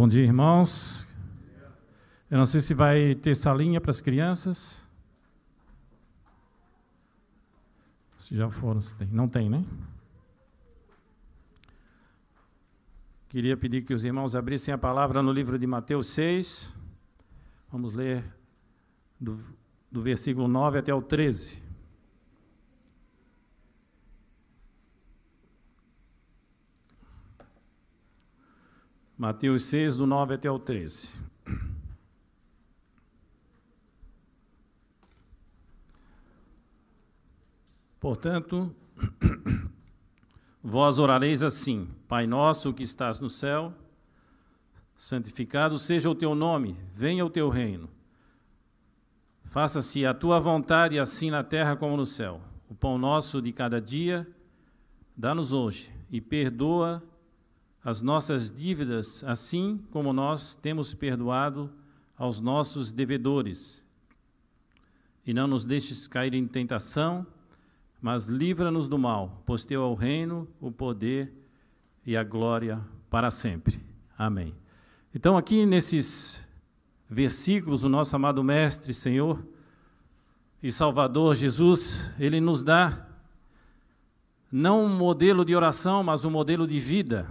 Bom dia, irmãos. Eu não sei se vai ter salinha para as crianças. Se já foram, se tem. Não tem, né? Queria pedir que os irmãos abrissem a palavra no livro de Mateus 6. Vamos ler do, do versículo 9 até o 13. Mateus 6, do 9 até o 13. Portanto, vós orareis assim: Pai nosso que estás no céu, santificado seja o teu nome, venha o teu reino. Faça-se a tua vontade, assim na terra como no céu. O pão nosso de cada dia, dá-nos hoje, e perdoa as nossas dívidas, assim como nós temos perdoado aos nossos devedores. E não nos deixes cair em tentação, mas livra-nos do mal, pois teu é o reino, o poder e a glória para sempre. Amém. Então, aqui nesses versículos, o nosso amado Mestre, Senhor e Salvador Jesus, ele nos dá não um modelo de oração, mas um modelo de vida.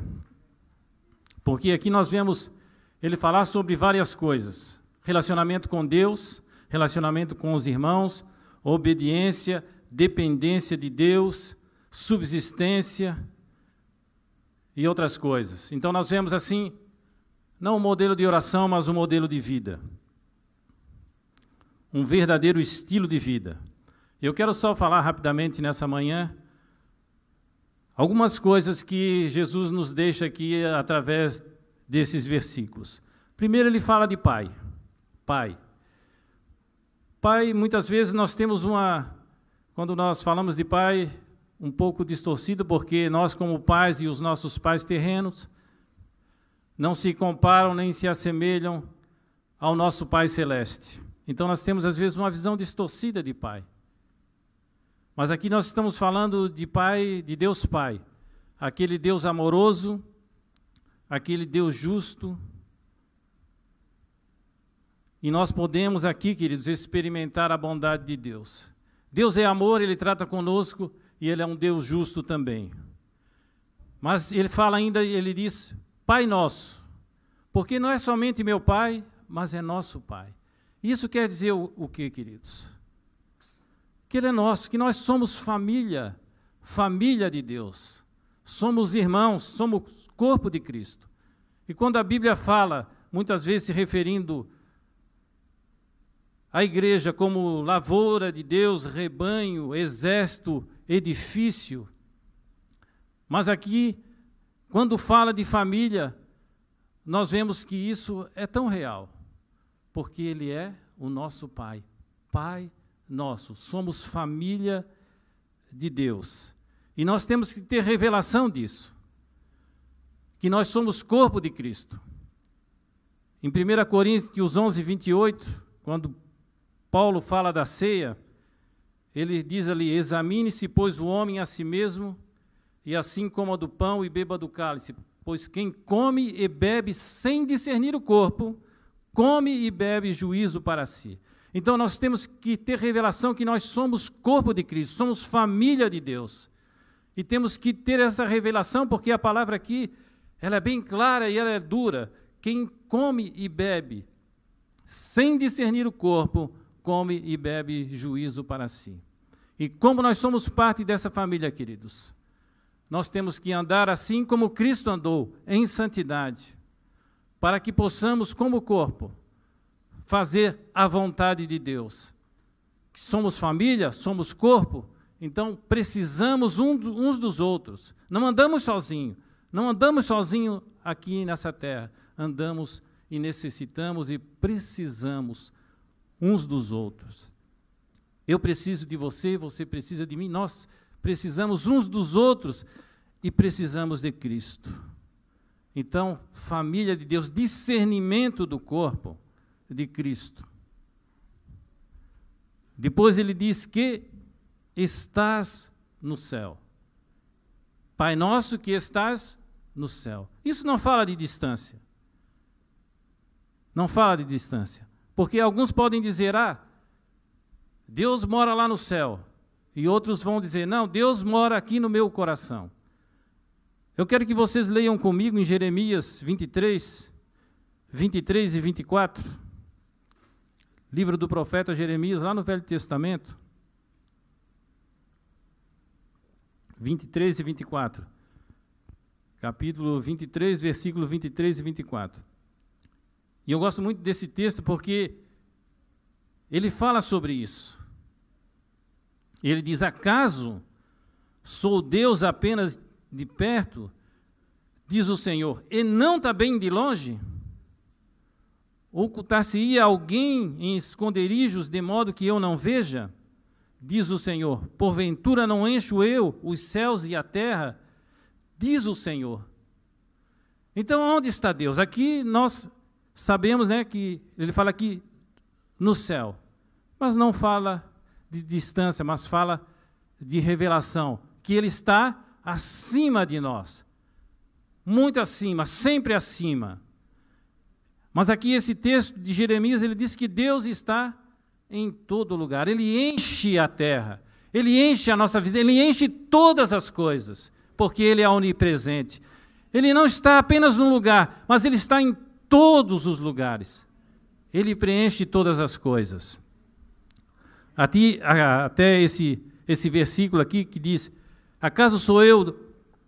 Porque aqui nós vemos ele falar sobre várias coisas: relacionamento com Deus, relacionamento com os irmãos, obediência, dependência de Deus, subsistência e outras coisas. Então nós vemos assim, não um modelo de oração, mas um modelo de vida. Um verdadeiro estilo de vida. Eu quero só falar rapidamente nessa manhã algumas coisas que Jesus nos deixa aqui através desses versículos. Primeiro ele fala de pai. Pai. Pai, muitas vezes nós temos uma quando nós falamos de pai, um pouco distorcido, porque nós, como pais e os nossos pais terrenos, não se comparam nem se assemelham ao nosso Pai Celeste. Então nós temos, às vezes, uma visão distorcida de Pai. Mas aqui nós estamos falando de Pai, de Deus Pai, aquele Deus amoroso, aquele Deus justo. E nós podemos aqui, queridos, experimentar a bondade de Deus. Deus é amor, ele trata conosco e ele é um Deus justo também. Mas ele fala ainda, ele diz, Pai nosso, porque não é somente meu Pai, mas é nosso Pai. Isso quer dizer o, o que, queridos? Que Ele é nosso, que nós somos família, família de Deus. Somos irmãos, somos corpo de Cristo. E quando a Bíblia fala, muitas vezes se referindo a igreja como lavoura de Deus, rebanho, exército, edifício. Mas aqui, quando fala de família, nós vemos que isso é tão real, porque Ele é o nosso Pai, Pai nosso, somos família de Deus. E nós temos que ter revelação disso, que nós somos corpo de Cristo. Em 1 Coríntios 11, 28, quando Paulo fala da ceia, ele diz ali: Examine-se, pois, o homem a si mesmo, e assim coma do pão e beba do cálice. Pois quem come e bebe sem discernir o corpo, come e bebe juízo para si. Então nós temos que ter revelação que nós somos corpo de Cristo, somos família de Deus. E temos que ter essa revelação, porque a palavra aqui, ela é bem clara e ela é dura. Quem come e bebe sem discernir o corpo, come e bebe juízo para si. E como nós somos parte dessa família, queridos, nós temos que andar assim como Cristo andou, em santidade, para que possamos, como corpo, fazer a vontade de Deus. Somos família, somos corpo, então precisamos uns dos outros. Não andamos sozinhos, não andamos sozinhos aqui nessa terra, andamos e necessitamos e precisamos uns dos outros. Eu preciso de você, você precisa de mim, nós precisamos uns dos outros e precisamos de Cristo. Então, família de Deus, discernimento do corpo de Cristo. Depois ele diz que estás no céu. Pai nosso que estás no céu. Isso não fala de distância. Não fala de distância. Porque alguns podem dizer, ah, Deus mora lá no céu. E outros vão dizer, não, Deus mora aqui no meu coração. Eu quero que vocês leiam comigo em Jeremias 23, 23 e 24. Livro do profeta Jeremias, lá no Velho Testamento. 23 e 24. Capítulo 23, versículo 23 e 24. E eu gosto muito desse texto porque ele fala sobre isso. Ele diz: Acaso sou Deus apenas de perto, diz o Senhor, e não também de longe? Ocultar-se-ia alguém em esconderijos de modo que eu não veja? Diz o Senhor: Porventura não encho eu os céus e a terra? Diz o Senhor. Então, onde está Deus? Aqui nós sabemos né, que ele fala aqui no céu, mas não fala de distância, mas fala de revelação, que ele está acima de nós. Muito acima, sempre acima. Mas aqui esse texto de Jeremias, ele diz que Deus está em todo lugar. Ele enche a terra, ele enche a nossa vida, ele enche todas as coisas, porque ele é onipresente. Ele não está apenas num lugar, mas ele está em todos os lugares. Ele preenche todas as coisas. Até esse, esse versículo aqui que diz: Acaso sou eu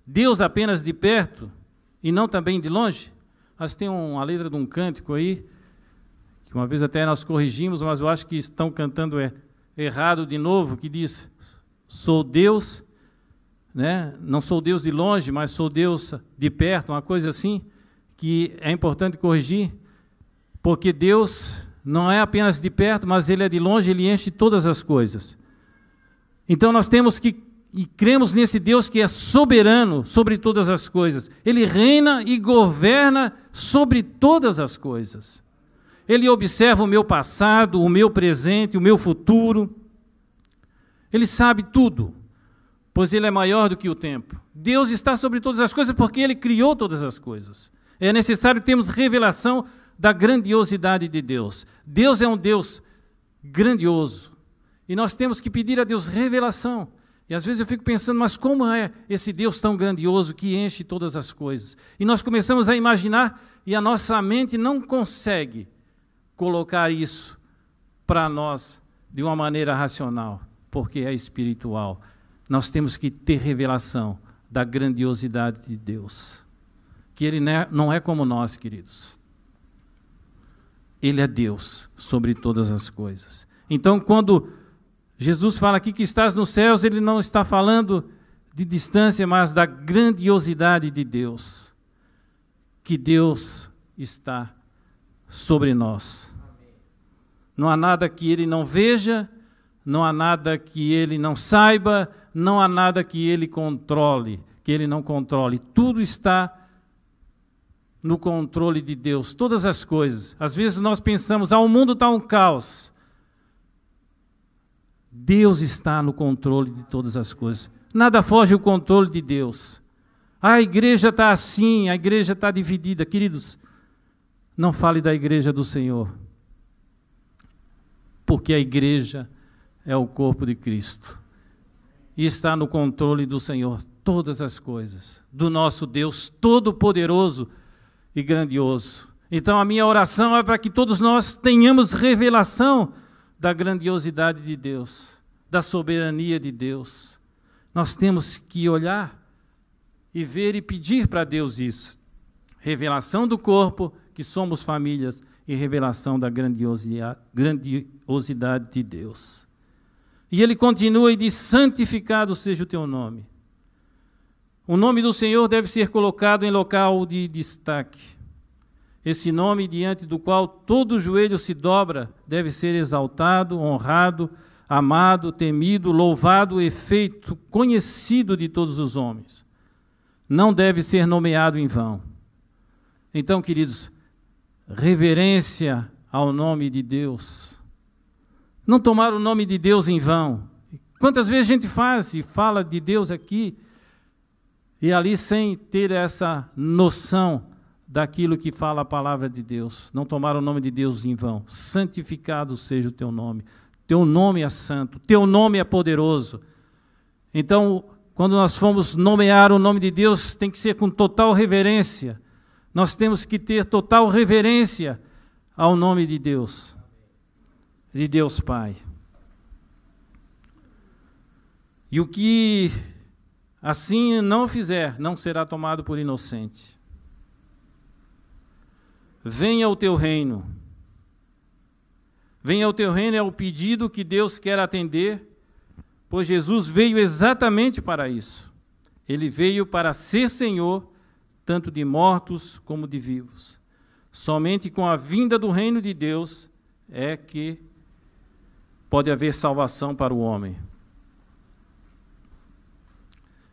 Deus apenas de perto e não também de longe? Mas tem uma letra de um cântico aí, que uma vez até nós corrigimos, mas eu acho que estão cantando é, errado de novo, que diz: Sou Deus, né? não sou Deus de longe, mas sou Deus de perto, uma coisa assim, que é importante corrigir, porque Deus não é apenas de perto, mas Ele é de longe, Ele enche todas as coisas. Então nós temos que e cremos nesse Deus que é soberano sobre todas as coisas. Ele reina e governa sobre todas as coisas. Ele observa o meu passado, o meu presente, o meu futuro. Ele sabe tudo, pois ele é maior do que o tempo. Deus está sobre todas as coisas porque ele criou todas as coisas. É necessário termos revelação da grandiosidade de Deus. Deus é um Deus grandioso. E nós temos que pedir a Deus revelação e às vezes eu fico pensando, mas como é esse Deus tão grandioso que enche todas as coisas? E nós começamos a imaginar e a nossa mente não consegue colocar isso para nós de uma maneira racional, porque é espiritual. Nós temos que ter revelação da grandiosidade de Deus. Que Ele é, não é como nós, queridos. Ele é Deus sobre todas as coisas. Então, quando Jesus fala aqui que estás nos céus, ele não está falando de distância, mas da grandiosidade de Deus. Que Deus está sobre nós. Não há nada que ele não veja, não há nada que ele não saiba, não há nada que ele controle, que ele não controle. Tudo está no controle de Deus, todas as coisas. Às vezes nós pensamos, ah, o mundo está um caos. Deus está no controle de todas as coisas. Nada foge o controle de Deus. a igreja está assim, a igreja está dividida. Queridos, não fale da igreja do Senhor. Porque a igreja é o corpo de Cristo. E está no controle do Senhor todas as coisas. Do nosso Deus todo-poderoso e grandioso. Então a minha oração é para que todos nós tenhamos revelação da grandiosidade de Deus, da soberania de Deus. Nós temos que olhar e ver e pedir para Deus isso. Revelação do corpo, que somos famílias, e revelação da grandiosidade, de Deus. E ele continua e diz: Santificado seja o teu nome. O nome do Senhor deve ser colocado em local de destaque. Esse nome diante do qual todo joelho se dobra deve ser exaltado, honrado, amado, temido, louvado e feito conhecido de todos os homens. Não deve ser nomeado em vão. Então, queridos, reverência ao nome de Deus. Não tomar o nome de Deus em vão. Quantas vezes a gente faz e fala de Deus aqui e ali sem ter essa noção daquilo que fala a palavra de Deus, não tomar o nome de Deus em vão. Santificado seja o teu nome. Teu nome é santo, teu nome é poderoso. Então, quando nós formos nomear o nome de Deus, tem que ser com total reverência. Nós temos que ter total reverência ao nome de Deus, de Deus Pai. E o que assim não fizer, não será tomado por inocente. Venha o teu reino. Venha o teu reino é o pedido que Deus quer atender, pois Jesus veio exatamente para isso. Ele veio para ser Senhor, tanto de mortos como de vivos. Somente com a vinda do reino de Deus é que pode haver salvação para o homem.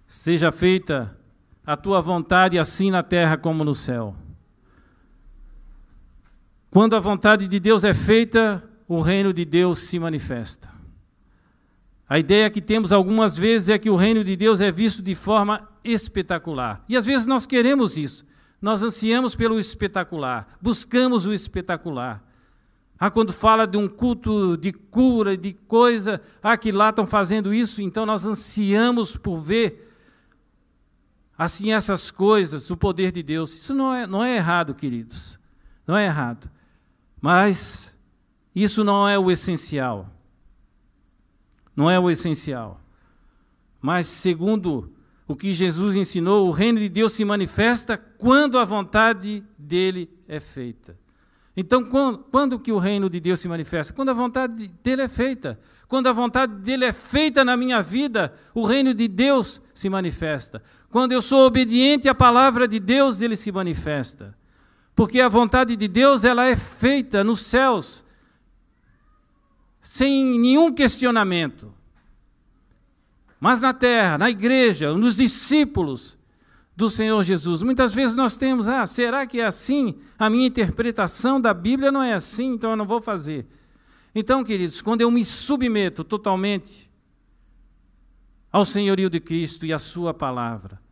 Seja feita a tua vontade, assim na terra como no céu. Quando a vontade de Deus é feita, o reino de Deus se manifesta. A ideia que temos algumas vezes é que o reino de Deus é visto de forma espetacular. E às vezes nós queremos isso. Nós ansiamos pelo espetacular, buscamos o espetacular. Ah, quando fala de um culto de cura, de coisa, ah, que lá estão fazendo isso, então nós ansiamos por ver assim essas coisas, o poder de Deus. Isso não é, não é errado, queridos. Não é errado. Mas isso não é o essencial. Não é o essencial. Mas, segundo o que Jesus ensinou, o reino de Deus se manifesta quando a vontade dele é feita. Então, quando, quando que o reino de Deus se manifesta? Quando a vontade dele é feita. Quando a vontade dele é feita na minha vida, o reino de Deus se manifesta. Quando eu sou obediente à palavra de Deus, ele se manifesta. Porque a vontade de Deus, ela é feita nos céus, sem nenhum questionamento. Mas na terra, na igreja, nos discípulos do Senhor Jesus, muitas vezes nós temos, ah, será que é assim? A minha interpretação da Bíblia não é assim, então eu não vou fazer. Então, queridos, quando eu me submeto totalmente ao senhorio de Cristo e à Sua palavra,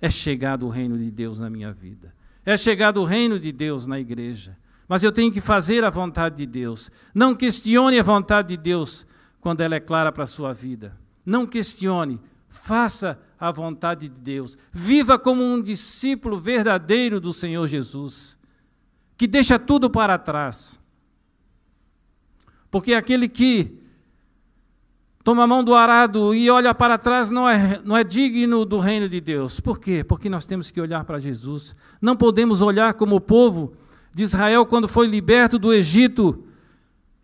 é chegado o reino de Deus na minha vida. É chegado o reino de Deus na igreja. Mas eu tenho que fazer a vontade de Deus. Não questione a vontade de Deus quando ela é clara para a sua vida. Não questione, faça a vontade de Deus. Viva como um discípulo verdadeiro do Senhor Jesus, que deixa tudo para trás porque aquele que toma a mão do arado e olha para trás não é, não é digno do reino de Deus. Por quê? Porque nós temos que olhar para Jesus. Não podemos olhar como o povo de Israel quando foi liberto do Egito.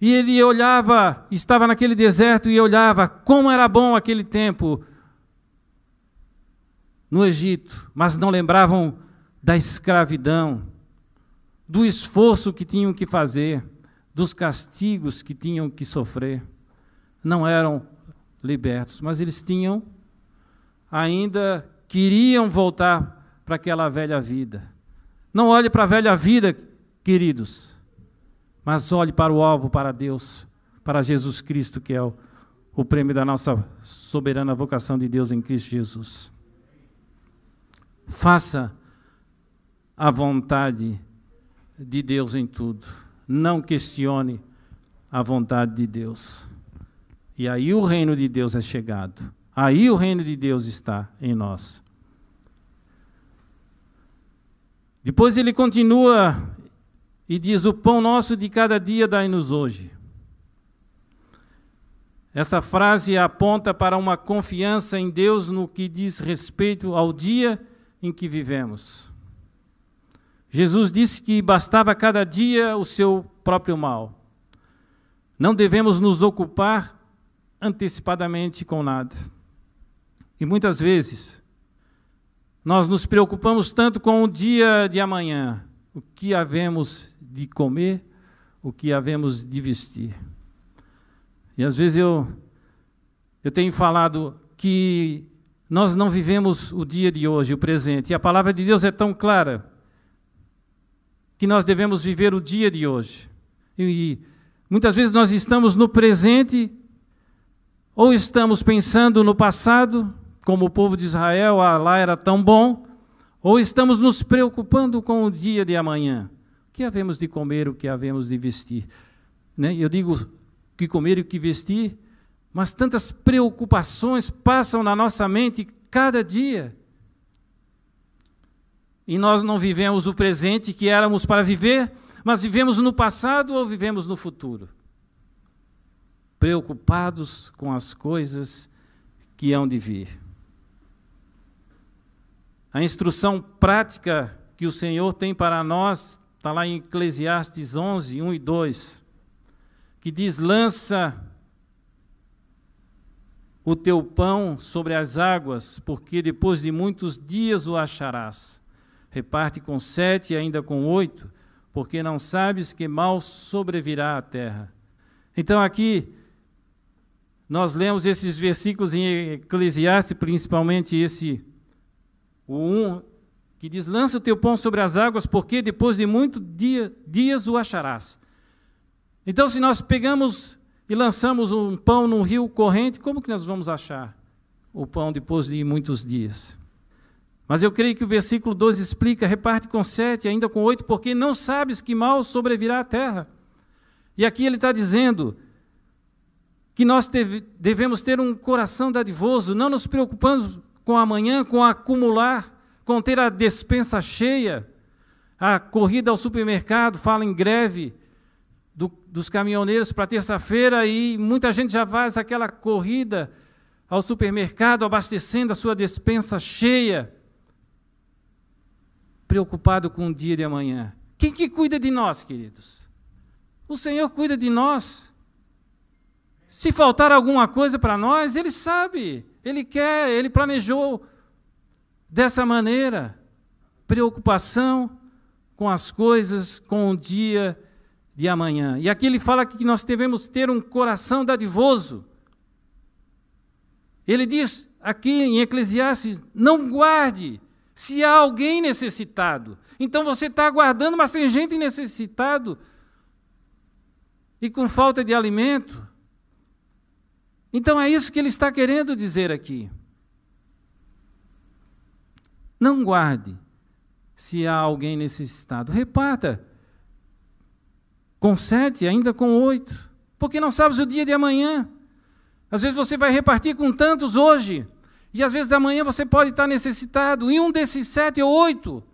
E ele olhava, estava naquele deserto e olhava como era bom aquele tempo no Egito, mas não lembravam da escravidão, do esforço que tinham que fazer dos castigos que tinham que sofrer, não eram libertos, mas eles tinham, ainda queriam voltar para aquela velha vida. Não olhe para a velha vida, queridos, mas olhe para o alvo, para Deus, para Jesus Cristo, que é o, o prêmio da nossa soberana vocação de Deus em Cristo Jesus. Faça a vontade de Deus em tudo não questione a vontade de Deus. E aí o reino de Deus é chegado. Aí o reino de Deus está em nós. Depois ele continua e diz: O pão nosso de cada dia dai-nos hoje. Essa frase aponta para uma confiança em Deus no que diz respeito ao dia em que vivemos. Jesus disse que bastava cada dia o seu próprio mal. Não devemos nos ocupar antecipadamente com nada. E muitas vezes nós nos preocupamos tanto com o dia de amanhã, o que havemos de comer, o que havemos de vestir. E às vezes eu eu tenho falado que nós não vivemos o dia de hoje, o presente. E a palavra de Deus é tão clara que nós devemos viver o dia de hoje. E muitas vezes nós estamos no presente ou estamos pensando no passado, como o povo de Israel, ah, lá era tão bom, Ou estamos nos preocupando com o dia de amanhã? O que havemos de comer, o que havemos de vestir? Né? Eu digo que comer e o que vestir, mas tantas preocupações passam na nossa mente cada dia. E nós não vivemos o presente que éramos para viver, mas vivemos no passado ou vivemos no futuro. Preocupados com as coisas que hão de vir. A instrução prática que o Senhor tem para nós está lá em Eclesiastes 11, 1 e 2, que diz: Lança o teu pão sobre as águas, porque depois de muitos dias o acharás. Reparte com sete e ainda com oito, porque não sabes que mal sobrevirá à terra. Então aqui nós lemos esses versículos em Eclesiastes, principalmente esse o 1, que diz: Lança o teu pão sobre as águas, porque depois de muitos dia, dias o acharás. Então, se nós pegamos e lançamos um pão num rio corrente, como que nós vamos achar o pão depois de muitos dias? Mas eu creio que o versículo 12 explica: reparte com sete, ainda com oito, porque não sabes que mal sobrevirá à terra. E aqui ele está dizendo que nós devemos ter um coração dadivoso, não nos preocupando com amanhã, com acumular, com ter a despensa cheia. A corrida ao supermercado fala em greve do, dos caminhoneiros para terça-feira e muita gente já faz aquela corrida ao supermercado abastecendo a sua despensa cheia, preocupado com o dia de amanhã. Quem que cuida de nós, queridos? O Senhor cuida de nós. Se faltar alguma coisa para nós, Ele sabe. Ele quer, ele planejou dessa maneira. Preocupação com as coisas, com o dia de amanhã. E aqui ele fala que nós devemos ter um coração dadivoso. Ele diz aqui em Eclesiastes: não guarde se há alguém necessitado. Então você está aguardando, mas tem gente necessitado e com falta de alimento. Então é isso que ele está querendo dizer aqui. Não guarde se há alguém necessitado. Reparta com sete, ainda com oito, porque não sabes o dia de amanhã. Às vezes você vai repartir com tantos hoje, e às vezes amanhã você pode estar necessitado, e um desses sete ou oito,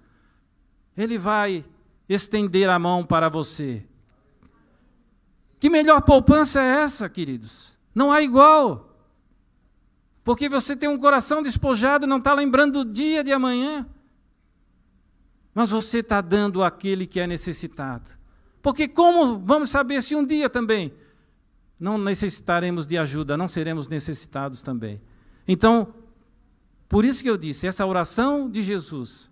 ele vai estender a mão para você. Que melhor poupança é essa, queridos? Não há igual. Porque você tem um coração despojado, não está lembrando do dia de amanhã. Mas você está dando àquele que é necessitado. Porque como vamos saber se um dia também não necessitaremos de ajuda, não seremos necessitados também? Então, por isso que eu disse, essa oração de Jesus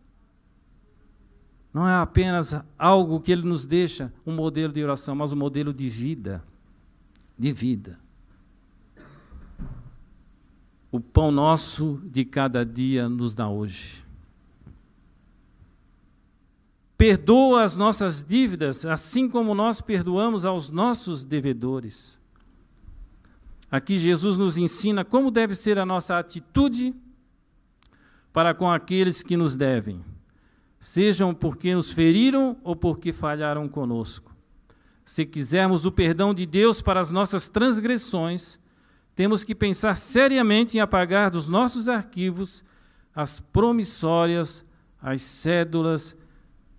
não é apenas algo que ele nos deixa um modelo de oração, mas um modelo de vida, de vida. O pão nosso de cada dia nos dá hoje. Perdoa as nossas dívidas, assim como nós perdoamos aos nossos devedores. Aqui Jesus nos ensina como deve ser a nossa atitude para com aqueles que nos devem, sejam porque nos feriram ou porque falharam conosco. Se quisermos o perdão de Deus para as nossas transgressões, temos que pensar seriamente em apagar dos nossos arquivos as promissórias, as cédulas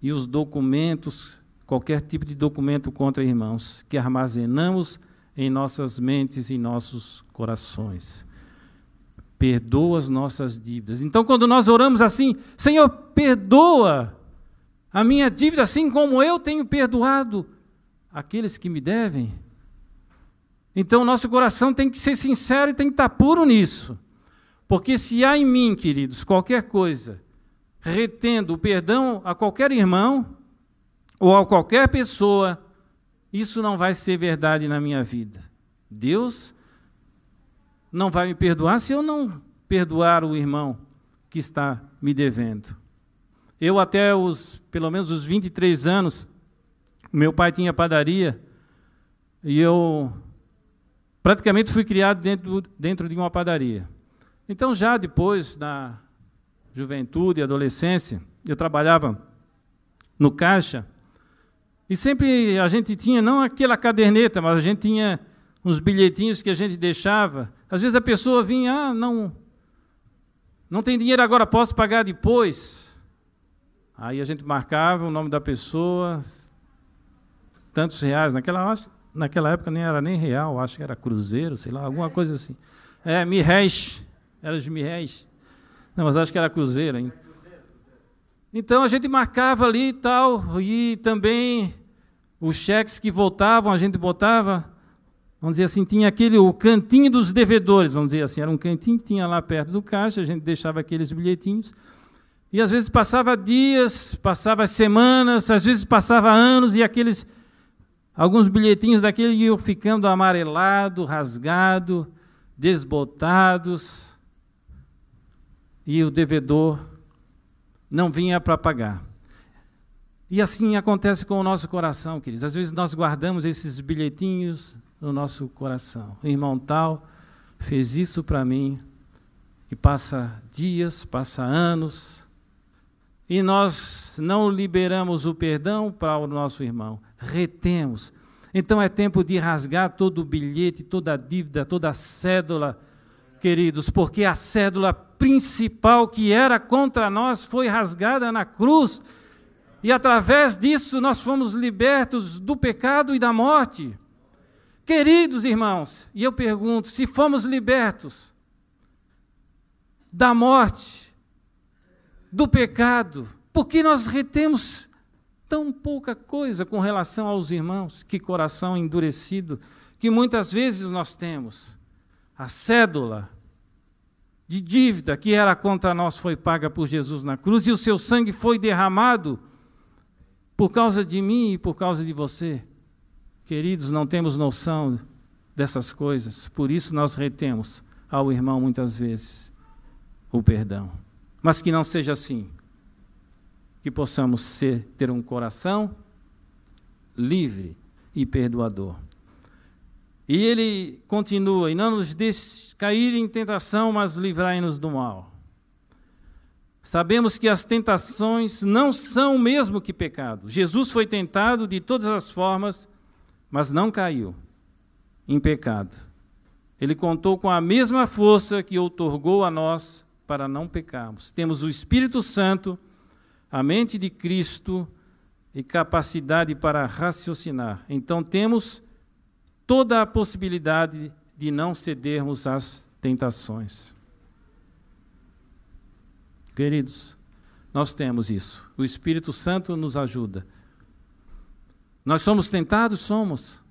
e os documentos, qualquer tipo de documento contra irmãos, que armazenamos em nossas mentes e nossos corações. Perdoa as nossas dívidas. Então, quando nós oramos assim, Senhor, perdoa a minha dívida, assim como eu tenho perdoado aqueles que me devem. Então, nosso coração tem que ser sincero e tem que estar puro nisso. Porque se há em mim, queridos, qualquer coisa, retendo o perdão a qualquer irmão ou a qualquer pessoa, isso não vai ser verdade na minha vida. Deus não vai me perdoar se eu não perdoar o irmão que está me devendo. Eu até os, pelo menos os 23 anos, meu pai tinha padaria e eu praticamente fui criado dentro, dentro de uma padaria. Então, já depois, na juventude e adolescência, eu trabalhava no caixa, e sempre a gente tinha, não aquela caderneta, mas a gente tinha uns bilhetinhos que a gente deixava. Às vezes a pessoa vinha, ah, não, não tem dinheiro agora, posso pagar depois. Aí a gente marcava o nome da pessoa, tantos reais. Naquela, naquela época nem era nem real, acho que era cruzeiro, sei lá, alguma coisa assim. É, mil réis, era de mil réis. Não, mas acho que era cruzeiro ainda. Então a gente marcava ali e tal, e também os cheques que voltavam, a gente botava, vamos dizer assim, tinha aquele, o cantinho dos devedores, vamos dizer assim, era um cantinho que tinha lá perto do caixa, a gente deixava aqueles bilhetinhos, e às vezes passava dias, passava semanas, às vezes passava anos, e aqueles, alguns bilhetinhos daquele iam ficando amarelado, rasgado, desbotados, e o devedor não vinha para pagar. E assim acontece com o nosso coração, queridos. Às vezes nós guardamos esses bilhetinhos no nosso coração. O irmão tal fez isso para mim, e passa dias, passa anos, e nós não liberamos o perdão para o nosso irmão, retemos. Então é tempo de rasgar todo o bilhete, toda a dívida, toda a cédula, queridos, porque a cédula principal que era contra nós foi rasgada na cruz. E através disso nós fomos libertos do pecado e da morte. Queridos irmãos, e eu pergunto: se fomos libertos da morte, do pecado, por que nós retemos tão pouca coisa com relação aos irmãos? Que coração endurecido que muitas vezes nós temos. A cédula de dívida que era contra nós foi paga por Jesus na cruz e o seu sangue foi derramado por causa de mim e por causa de você. Queridos, não temos noção dessas coisas, por isso nós retemos ao irmão muitas vezes o perdão. Mas que não seja assim. Que possamos ser, ter um coração livre e perdoador. E ele continua: e não nos deixe cair em tentação, mas livrai-nos do mal. Sabemos que as tentações não são o mesmo que pecado. Jesus foi tentado de todas as formas, mas não caiu em pecado. Ele contou com a mesma força que outorgou a nós para não pecarmos. Temos o Espírito Santo, a mente de Cristo e capacidade para raciocinar. Então temos toda a possibilidade de não cedermos às tentações. Queridos, nós temos isso. O Espírito Santo nos ajuda. Nós somos tentados? Somos.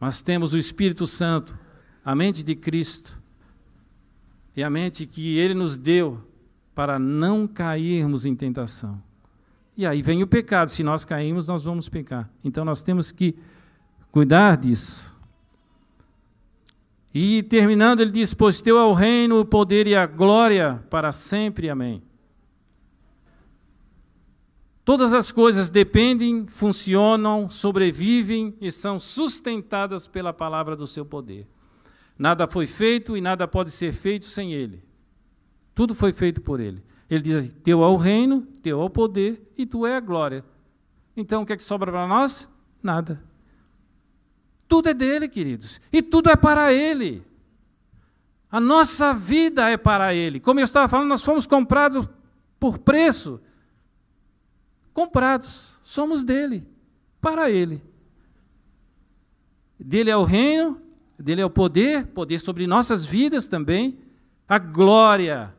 Mas temos o Espírito Santo, a mente de Cristo, e a mente que Ele nos deu para não cairmos em tentação. E aí vem o pecado. Se nós cairmos, nós vamos pecar. Então nós temos que cuidar disso. E terminando, ele diz: Pois teu é o reino, o poder e a glória para sempre. Amém. Todas as coisas dependem, funcionam, sobrevivem e são sustentadas pela palavra do seu poder. Nada foi feito e nada pode ser feito sem ele. Tudo foi feito por ele. Ele diz assim: Teu é o reino, teu é o poder e tu é a glória. Então o que é que sobra para nós? Nada. Tudo é dele, queridos. E tudo é para ele. A nossa vida é para ele. Como eu estava falando, nós fomos comprados por preço. Comprados. Somos dele. Para ele. Dele é o reino, dele é o poder, poder sobre nossas vidas também. A glória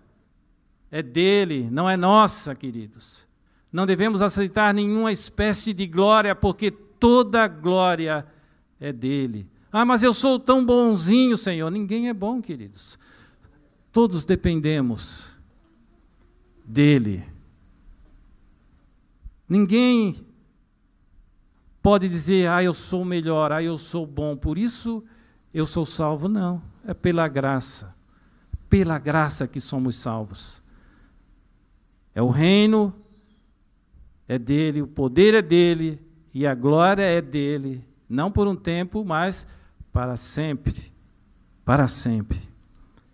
é dele, não é nossa, queridos. Não devemos aceitar nenhuma espécie de glória, porque toda glória é dele. Ah, mas eu sou tão bonzinho, Senhor. Ninguém é bom, queridos. Todos dependemos dele. Ninguém pode dizer, ah, eu sou melhor, ah, eu sou bom, por isso eu sou salvo. Não, é pela graça. Pela graça que somos salvos. É o reino, é dele, o poder é dele e a glória é dele não por um tempo, mas para sempre. Para sempre.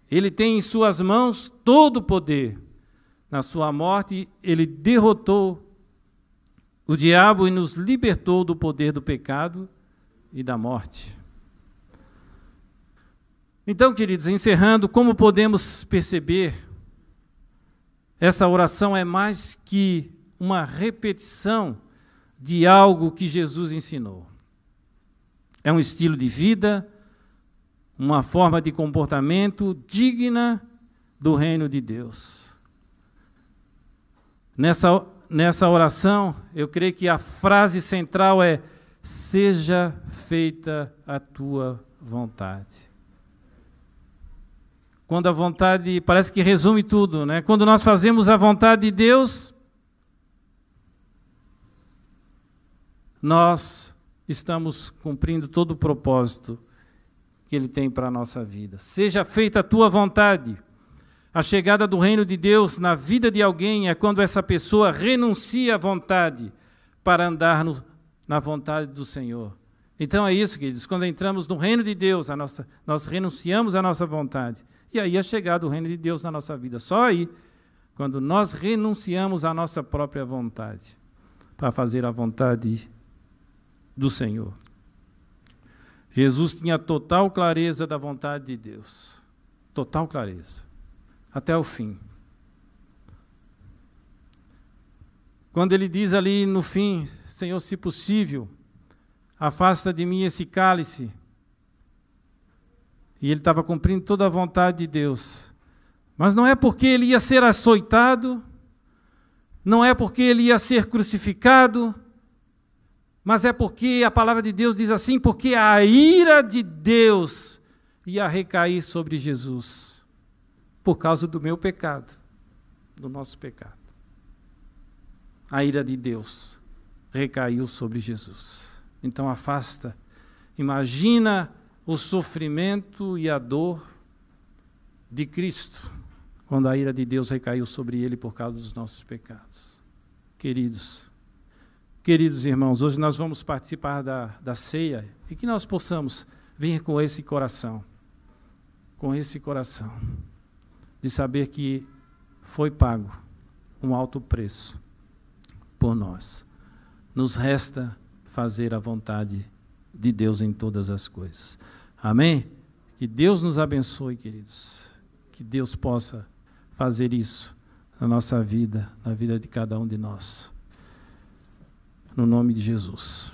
Ele tem em suas mãos todo o poder. na sua morte, ele derrotou o diabo e nos libertou do poder do pecado e da morte. Então, queridos, encerrando, como podemos perceber, essa oração é mais que uma repetição de algo que Jesus ensinou. É um estilo de vida, uma forma de comportamento digna do reino de Deus. Nessa, nessa oração, eu creio que a frase central é: Seja feita a tua vontade. Quando a vontade, parece que resume tudo, né? Quando nós fazemos a vontade de Deus, nós estamos cumprindo todo o propósito que Ele tem para a nossa vida. Seja feita a tua vontade. A chegada do reino de Deus na vida de alguém é quando essa pessoa renuncia à vontade para andar no, na vontade do Senhor. Então é isso, queridos. Quando entramos no reino de Deus, nossa, nós renunciamos à nossa vontade. E aí é chegado o reino de Deus na nossa vida. Só aí, quando nós renunciamos à nossa própria vontade, para fazer a vontade do Senhor. Jesus tinha total clareza da vontade de Deus. Total clareza. Até o fim. Quando ele diz ali no fim, Senhor, se possível, afasta de mim esse cálice. E ele estava cumprindo toda a vontade de Deus. Mas não é porque ele ia ser açoitado, não é porque ele ia ser crucificado, mas é porque a palavra de Deus diz assim: porque a ira de Deus ia recair sobre Jesus, por causa do meu pecado, do nosso pecado. A ira de Deus recaiu sobre Jesus. Então afasta, imagina o sofrimento e a dor de Cristo, quando a ira de Deus recaiu sobre ele por causa dos nossos pecados. Queridos, Queridos irmãos, hoje nós vamos participar da, da ceia e que nós possamos vir com esse coração, com esse coração, de saber que foi pago um alto preço por nós. Nos resta fazer a vontade de Deus em todas as coisas. Amém? Que Deus nos abençoe, queridos. Que Deus possa fazer isso na nossa vida, na vida de cada um de nós no nome de Jesus.